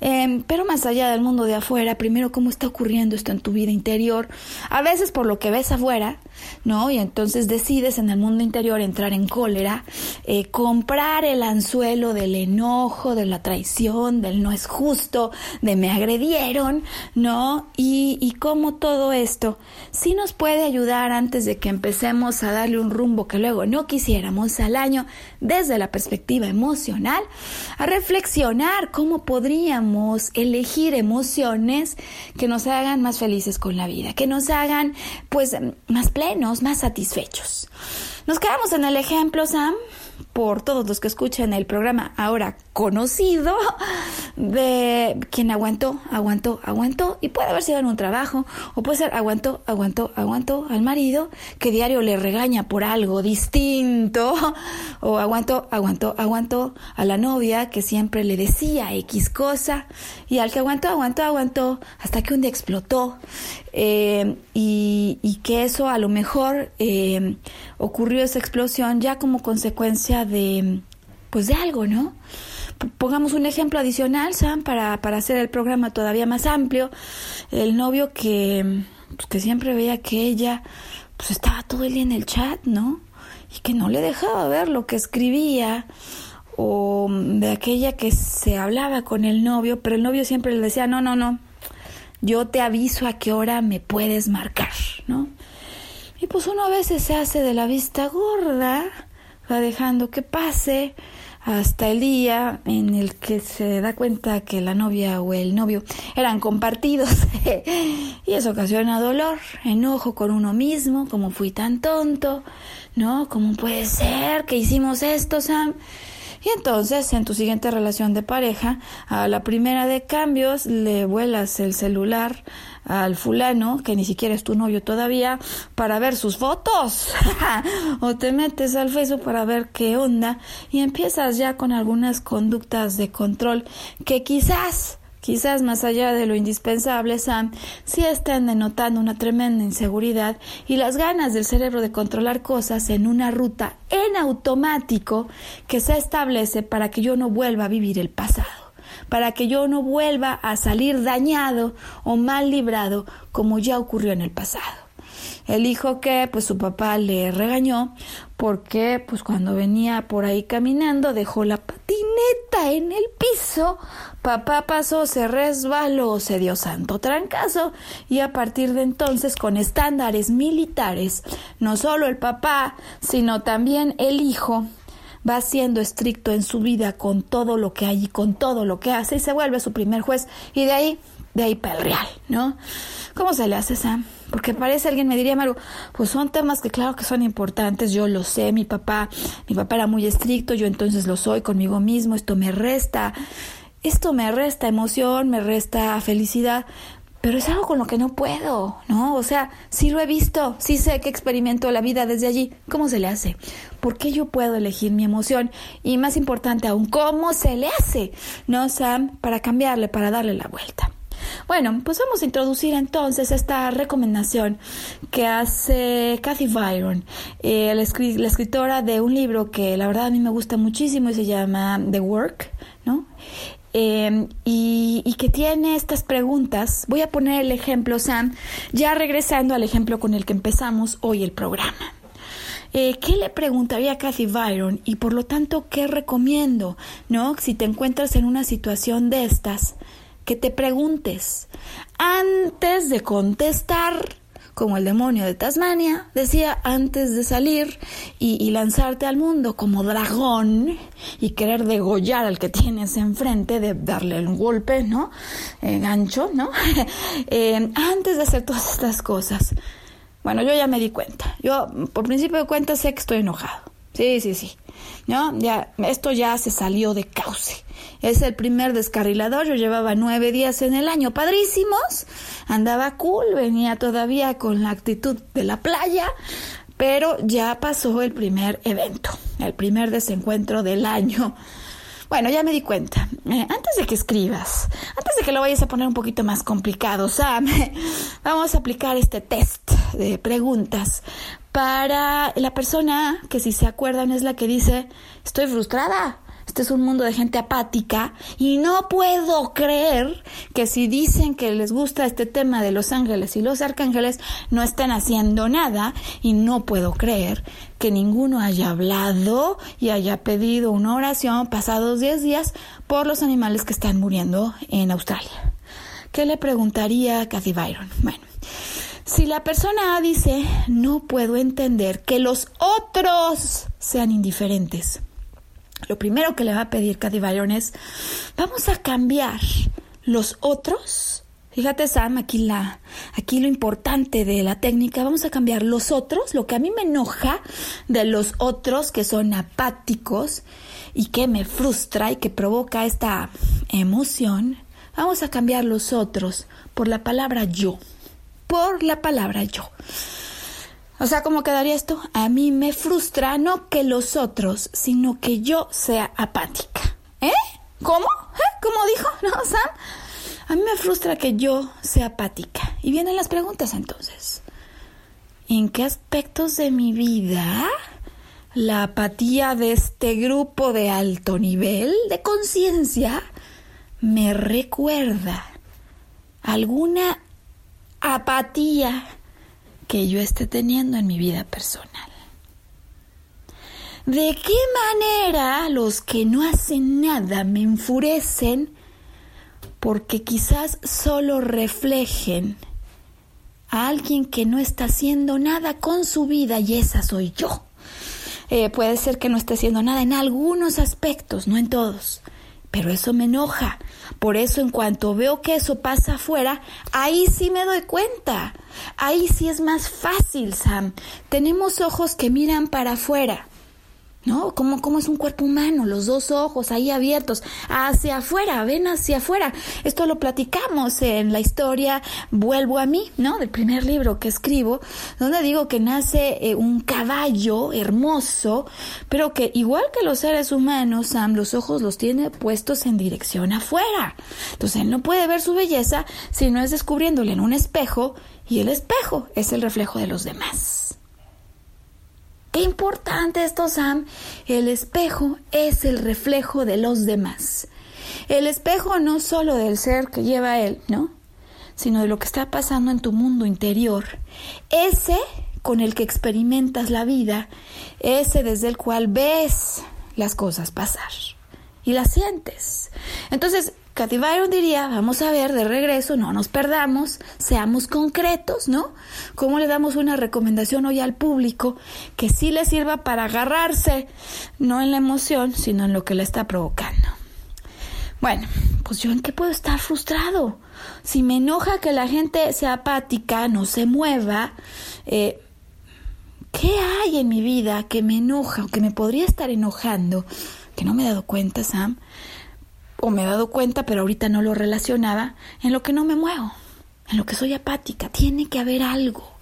Em, pero más allá del mundo de afuera, primero cómo está ocurriendo esto en tu vida interior. A veces por lo que ves afuera, ¿no? Y entonces decides en el mundo interior entrar en cólera, eh, comprar el anzuelo del enojo, de la traición, del no es justo, de me agredieron, ¿no? Y, y cómo todo esto sí nos puede ayudar antes de que empecemos a darle un rumbo que luego no quisiéramos al año desde la perspectiva emocional, a reflexionar cómo podríamos elegir emociones que nos hagan más felices con la vida, que nos hagan pues más plenos, más satisfechos. Nos quedamos en el ejemplo, Sam, por todos los que escuchan el programa ahora conocido de quien aguantó, aguantó, aguantó y puede haber sido en un trabajo o puede ser aguantó, aguantó, aguantó al marido que diario le regaña por algo distinto o aguantó, aguantó, aguantó a la novia que siempre le decía X cosa y al que aguantó, aguantó, aguantó hasta que un día explotó eh, y, que eso a lo mejor eh, ocurrió esa explosión ya como consecuencia de pues de algo, ¿no? Pongamos un ejemplo adicional, Sam, para, para hacer el programa todavía más amplio. El novio que, pues, que siempre veía que ella pues estaba todo el día en el chat, ¿no? Y que no le dejaba ver lo que escribía. O de aquella que se hablaba con el novio, pero el novio siempre le decía, no, no, no, yo te aviso a qué hora me puedes marcar, ¿no? Y pues uno a veces se hace de la vista gorda, va dejando que pase hasta el día en el que se da cuenta que la novia o el novio eran compartidos y eso ocasiona dolor, enojo con uno mismo, como fui tan tonto, ¿no? ¿Cómo puede ser que hicimos esto, Sam? Y entonces, en tu siguiente relación de pareja, a la primera de cambios le vuelas el celular al fulano, que ni siquiera es tu novio todavía, para ver sus fotos. o te metes al Facebook para ver qué onda y empiezas ya con algunas conductas de control que quizás Quizás más allá de lo indispensable, Sam, sí están denotando una tremenda inseguridad y las ganas del cerebro de controlar cosas en una ruta en automático que se establece para que yo no vuelva a vivir el pasado. para que yo no vuelva a salir dañado o mal librado como ya ocurrió en el pasado. Él dijo que pues su papá le regañó porque pues cuando venía por ahí caminando dejó la patineta en el piso. Papá pasó, se resbaló, se dio santo trancazo y a partir de entonces con estándares militares, no solo el papá, sino también el hijo va siendo estricto en su vida con todo lo que hay y con todo lo que hace y se vuelve su primer juez y de ahí, de ahí para el real, ¿no? ¿Cómo se le hace, Sam? Porque parece alguien me diría, Maru, pues son temas que claro que son importantes, yo lo sé, mi papá, mi papá era muy estricto, yo entonces lo soy conmigo mismo, esto me resta, esto me resta emoción, me resta felicidad, pero es algo con lo que no puedo, ¿no? O sea, sí lo he visto, sí sé que experimento la vida desde allí. ¿Cómo se le hace? ¿Por qué yo puedo elegir mi emoción? Y más importante aún, ¿cómo se le hace? ¿No, Sam? Para cambiarle, para darle la vuelta. Bueno, pues vamos a introducir entonces esta recomendación que hace Kathy Byron, eh, la, escritora de un libro que la verdad a mí me gusta muchísimo y se llama The Work, ¿no? Em, y, que tiene estas preguntas. Voy a poner el ejemplo, Sam, ya regresando al ejemplo con el que empezamos hoy el programa. Eh, ¿Qué le preguntaría a Kathy Byron? Y por lo tanto, ¿qué recomiendo? ¿No? Si te encuentras en una situación de estas, que te preguntes antes de contestar, como el demonio de Tasmania, decía antes de salir y, lanzarte al mundo como dragón y querer degollar al que tienes enfrente, de darle un golpe, ¿no? Eh, gancho, ¿no? Eh, antes de hacer todas estas cosas. Bueno, yo ya me di cuenta. Yo, por principio de cuenta, sé que estoy enojado. Sí, sí, sí. ¿No? Ya, esto ya se salió de cauce. Es el primer descarrilador. Yo llevaba nueve días en el año, padrísimos. Andaba cool, venía todavía con la actitud de la playa, pero ya pasó el primer evento, el primer desencuentro del año. Bueno, ya me di cuenta. Eh, antes de que escribas, antes de que lo vayas a poner un poquito más complicado, Sam, vamos a aplicar este test de preguntas para la persona que si se acuerdan es la que dice, estoy frustrada, este es un mundo de gente apática y no puedo creer que si dicen que les gusta este tema de los ángeles y los arcángeles no estén haciendo nada y no puedo creer que ninguno haya hablado y haya pedido una oración pasados 10 días por los animales que están muriendo en Australia. ¿Qué le preguntaría a Cathy Byron? Bueno, si la persona A dice, no puedo entender que los otros sean indiferentes, lo primero que le va a pedir Cathy Byron es, vamos a cambiar los otros. Fíjate, Sam, aquí, la, aquí lo importante de la técnica, vamos a cambiar los otros, lo que a mí me enoja de los otros que son apáticos y que me frustra y que provoca esta emoción, vamos a cambiar los otros por la palabra yo, por la palabra yo. O sea, ¿cómo quedaría esto? A mí me frustra no que los otros, sino que yo sea apática. ¿Eh? ¿Cómo? ¿Eh? ¿Cómo dijo? ¿No, Sam? A mí me frustra que yo sea apática. Y vienen las preguntas entonces. ¿En qué aspectos de mi vida la apatía de este grupo de alto nivel de conciencia me recuerda alguna apatía que yo esté teniendo en mi vida personal. ¿De qué manera los que no hacen nada me enfurecen porque quizás solo reflejen a alguien que no está haciendo nada con su vida y esa soy yo? Eh, puede ser que no esté haciendo nada en algunos aspectos, no en todos, pero eso me enoja por eso en cuanto veo que eso pasa afuera, ahí sí me doy cuenta. Ahí sí es más fácil, Sam. Tenemos ojos que miran para afuera. ¿No? ¿Cómo, ¿Cómo es un cuerpo humano? Los dos ojos ahí abiertos, hacia afuera, ven hacia afuera. Esto lo platicamos en la historia Vuelvo a mí, ¿no? Del primer libro que escribo, donde digo que nace eh, un caballo hermoso, pero que igual que los seres humanos, Sam, los ojos los tiene puestos en dirección afuera. Entonces él no puede ver su belleza si no es descubriéndole en un espejo y el espejo es el reflejo de los demás. Qué importante esto, Sam. El espejo es el reflejo de los demás. el espejo no solo del ser que lleva él, ¿no? Sino de lo que está pasando en tu mundo interior. Ese con el que experimentas la vida, ese desde el cual ves las cosas pasar y las sientes. Entonces, Cathy Byron diría, vamos a ver de regreso, no nos perdamos, seamos concretos, ¿no? ¿Cómo le damos una recomendación hoy al público que sí le sirva para agarrarse, no en la emoción, sino en lo que le está provocando? Bueno, pues yo en qué puedo estar frustrado. Si me enoja que la gente sea apática, no se mueva, eh, ¿qué hay en mi vida que me enoja o que me podría estar enojando? Que no me he dado cuenta, Sam o me he dado cuenta, pero ahorita no lo relacionaba, en lo que no me muevo, en lo que soy apática. Tiene que haber algo.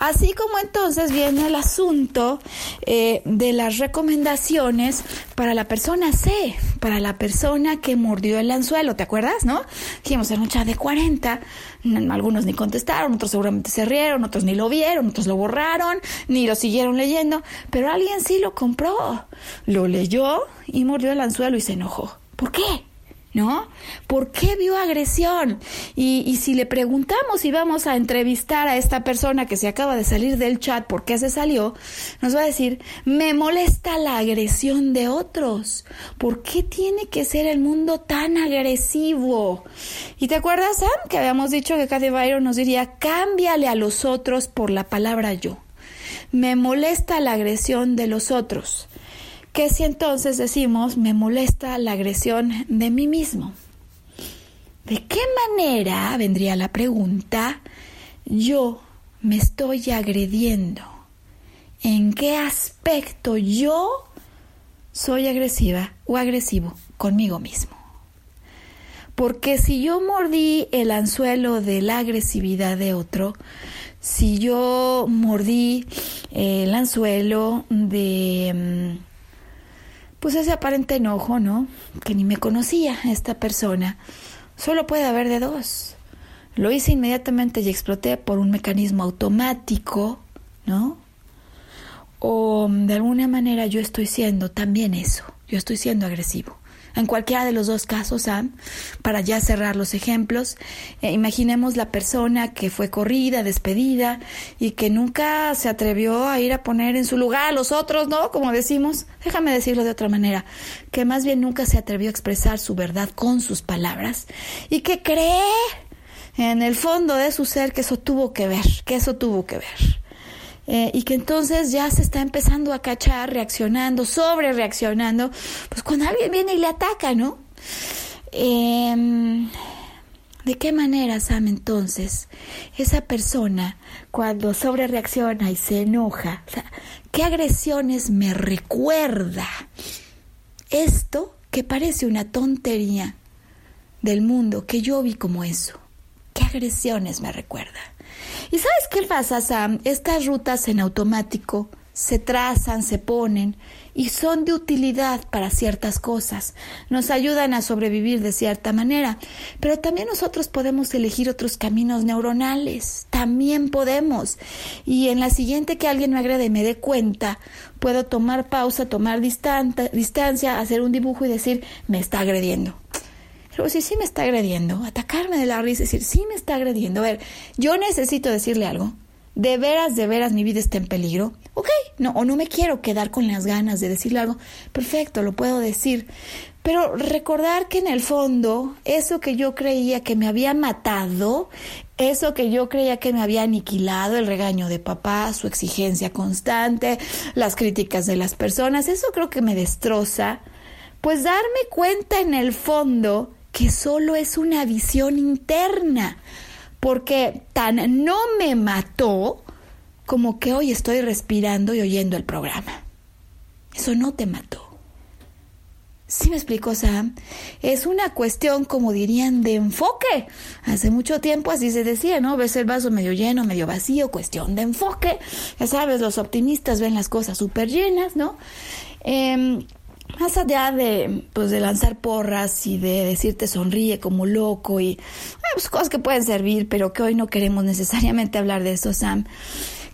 Así como entonces viene el asunto eh, de las recomendaciones para la persona C, para la persona que mordió el anzuelo, ¿te acuerdas, no? Dijimos en un chat de 40, algunos ni contestaron, otros seguramente se rieron, otros ni lo vieron, otros lo borraron, ni lo siguieron leyendo, pero alguien sí lo compró, lo leyó y mordió el anzuelo y se enojó. ¿Por qué? ¿No? ¿Por qué vio agresión? Y, si le preguntamos y vamos a entrevistar a esta persona que se acaba de salir del chat, ¿por qué se salió? Nos va a decir, me molesta la agresión de otros. ¿Por qué tiene que ser el mundo tan agresivo? ¿Y te acuerdas, Sam, que habíamos dicho que Cathy Byron nos diría, cámbiale a los otros por la palabra yo? Me molesta la agresión de los otros que si entonces decimos me molesta la agresión de mí mismo. ¿De qué manera, vendría la pregunta, yo me estoy agrediendo? ¿En qué aspecto yo soy agresiva o agresivo conmigo mismo? Porque si yo mordí el anzuelo de la agresividad de otro, si yo mordí el anzuelo de mm, pues ese aparente enojo, ¿no? Que ni me conocía esta persona. Solo puede haber de dos. Lo hice inmediatamente y exploté por un mecanismo automático, ¿no? O de alguna manera yo estoy siendo también eso, yo estoy siendo agresivo. En cualquiera de los dos casos, Sam, para ya cerrar los ejemplos, eh, imaginemos la persona que fue corrida, despedida y que nunca se atrevió a ir a poner en su lugar a los otros, ¿no? Como decimos, déjame decirlo de otra manera, que más bien nunca se atrevió a expresar su verdad con sus palabras y que cree en el fondo de su ser que eso tuvo que ver, que eso tuvo que ver. Eh, y que entonces ya se está empezando a cachar, reaccionando, sobre reaccionando, pues cuando alguien viene y le ataca, ¿no? Em, ¿De qué manera, Sam, entonces, esa persona cuando sobre reacciona y se enoja, qué agresiones me recuerda? Esto que parece una tontería del mundo, que yo vi como eso, ¿qué agresiones me recuerda? ¿Y sabes qué pasa, Sam? Estas rutas en automático se trazan, se ponen y son de utilidad para ciertas cosas. Nos ayudan a sobrevivir de cierta manera, pero también nosotros podemos elegir otros caminos neuronales. También podemos. Y en la siguiente que alguien me agrede y me dé cuenta, puedo tomar pausa, tomar distancia, hacer un dibujo y decir, me está agrediendo. Pero si sí me está agrediendo, atacarme de la risa decir, sí me está agrediendo. A ver, yo necesito decirle algo. De veras, de veras, mi vida está en peligro. Ok, no, o no me quiero quedar con las ganas de decirle algo. Perfecto, lo puedo decir. Pero recordar que en el fondo, eso que yo creía que me había matado, eso que yo creía que me había aniquilado, el regaño de papá, su exigencia constante, las críticas de las personas, eso creo que me destroza. Pues darme cuenta en el fondo que solo es una visión interna, porque tan no me mató como que hoy estoy respirando y oyendo el programa. Eso no te mató. ¿Sí me explico, Sam? Es una cuestión, como dirían, de enfoque. Hace mucho tiempo así se decía, ¿no? Ves el vaso medio lleno, medio vacío, cuestión de enfoque. Ya sabes, los optimistas ven las cosas súper llenas, ¿no? Eh, más allá de, pues, de lanzar porras y de decirte sonríe como loco y pues, cosas que pueden servir, pero que hoy no queremos necesariamente hablar de eso, Sam.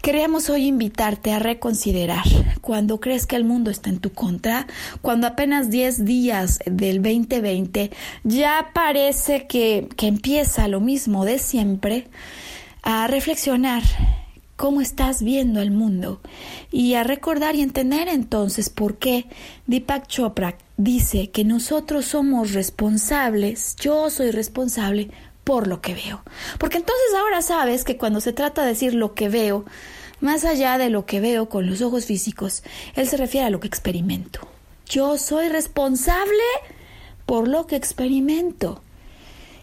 Queríamos hoy invitarte a reconsiderar cuando crees que el mundo está en tu contra, cuando apenas 10 días del 2020 ya parece que, que empieza lo mismo de siempre, a reflexionar cómo estás viendo el mundo y a recordar y entender entonces por qué Deepak Chopra dice que nosotros somos responsables, yo soy responsable por lo que veo. Porque entonces ahora sabes que cuando se trata de decir lo que veo, más allá de lo que veo con los ojos físicos, él se refiere a lo que experimento. Yo soy responsable por lo que experimento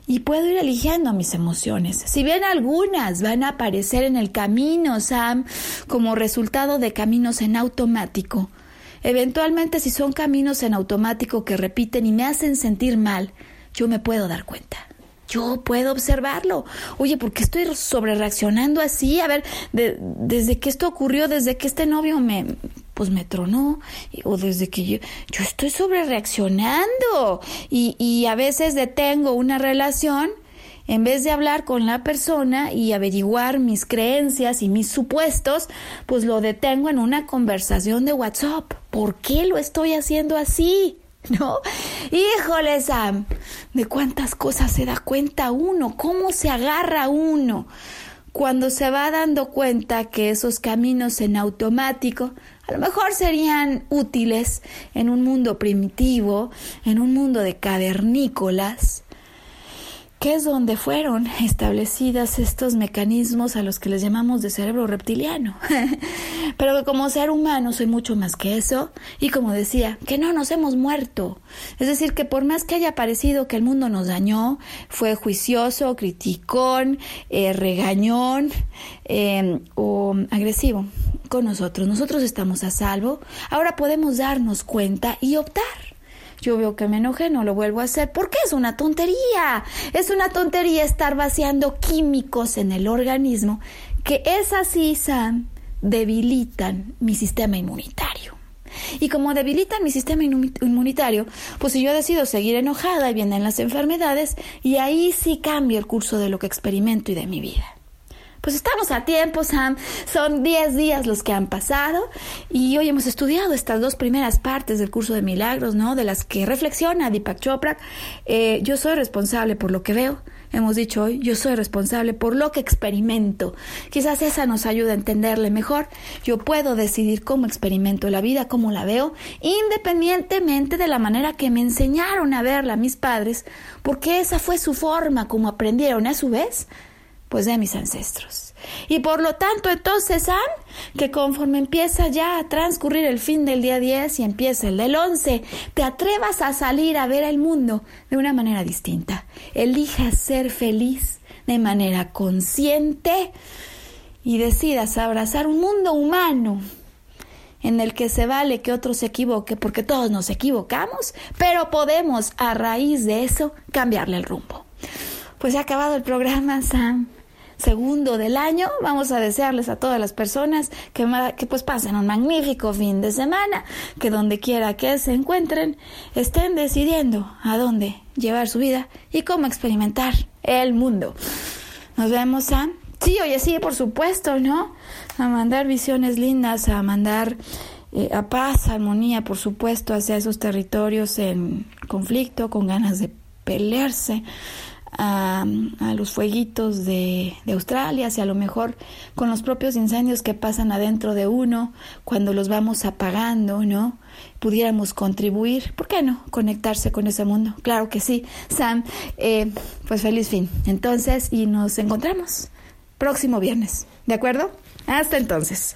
y puedo ir eligiendo mis emociones. Si bien algunas van a aparecer en el camino, Sam, como resultado de caminos en automático, eventualmente si son caminos en automático que repiten y me hacen sentir mal, yo me puedo dar cuenta. Yo puedo observarlo. Oye, ¿por qué estoy sobre reaccionando así? A ver, desde que esto ocurrió, desde que este novio me, pues me tronó, o desde que yo, yo estoy sobre reaccionando y, y a veces detengo una relación en vez de hablar con la persona y averiguar mis creencias y mis supuestos, pues lo detengo en una conversación de WhatsApp. ¿Por qué lo estoy haciendo así? ¿No? Híjole, Sam, de cuántas cosas se da cuenta uno, cómo se agarra uno cuando se va dando cuenta que esos caminos en automático a lo mejor serían útiles en un mundo primitivo, en un mundo de cavernícolas, que es donde fueron establecidas estos mecanismos a los que les llamamos de cerebro reptiliano. Pero que como ser humano soy mucho más que eso y como decía, que no nos hemos muerto. Es decir, que por más que haya parecido que el mundo nos dañó, fue juicioso, criticón, eh, regañón eh, o agresivo con nosotros. Nosotros estamos a salvo. Ahora podemos darnos cuenta y optar yo veo que me enojé, no lo vuelvo a hacer, porque es una tontería. Es una tontería estar vaciando químicos en el organismo que esas sí, Sam, debilitan mi sistema inmunitario. Y como debilitan mi sistema inmunitario, pues si yo decido seguir enojada vienen las enfermedades, y ahí sí cambio el curso de lo que experimento y de mi vida. Pues estamos a tiempo, Sam. Son 10 días los que han pasado y hoy hemos estudiado estas dos primeras partes del curso de milagros, ¿no? De las que reflexiona Deepak Chopra. Eh, yo soy responsable por lo que veo. Hemos dicho hoy, yo soy responsable por lo que experimento. Quizás esa nos ayude a entenderle mejor. Yo puedo decidir cómo experimento la vida, cómo la veo, independientemente de la manera que me enseñaron a verla mis padres, porque esa fue su forma como aprendieron a su vez pues de mis ancestros. Y por lo tanto, entonces, San, que conforme empieza ya a transcurrir el fin del día 10 y empieza el del 11, te atrevas a salir a ver el mundo de una manera distinta. Elijas ser feliz de manera consciente y decidas abrazar un mundo humano en el que se vale que otro se equivoque, porque todos nos equivocamos, pero podemos a raíz de eso cambiarle el rumbo. Pues ha acabado el programa, Sam segundo del año. Vamos a desearles a todas las personas que, pues pasen un magnífico fin de semana, que donde quiera que se encuentren, estén decidiendo a dónde llevar su vida y cómo experimentar el mundo. Nos vemos a... Sí, oye, sí, por supuesto, ¿no? A mandar visiones lindas, a mandar eh, a paz, armonía, por supuesto, hacia esos territorios en conflicto, con ganas de pelearse, a, los fueguitos de, de, Australia, si a lo mejor con los propios incendios que pasan adentro de uno, cuando los vamos apagando, ¿no? Pudiéramos contribuir, ¿por qué no? Conectarse con ese mundo. Claro que sí. Sam, eh, pues feliz fin. Entonces, y nos encontramos próximo viernes, ¿de acuerdo? Hasta entonces.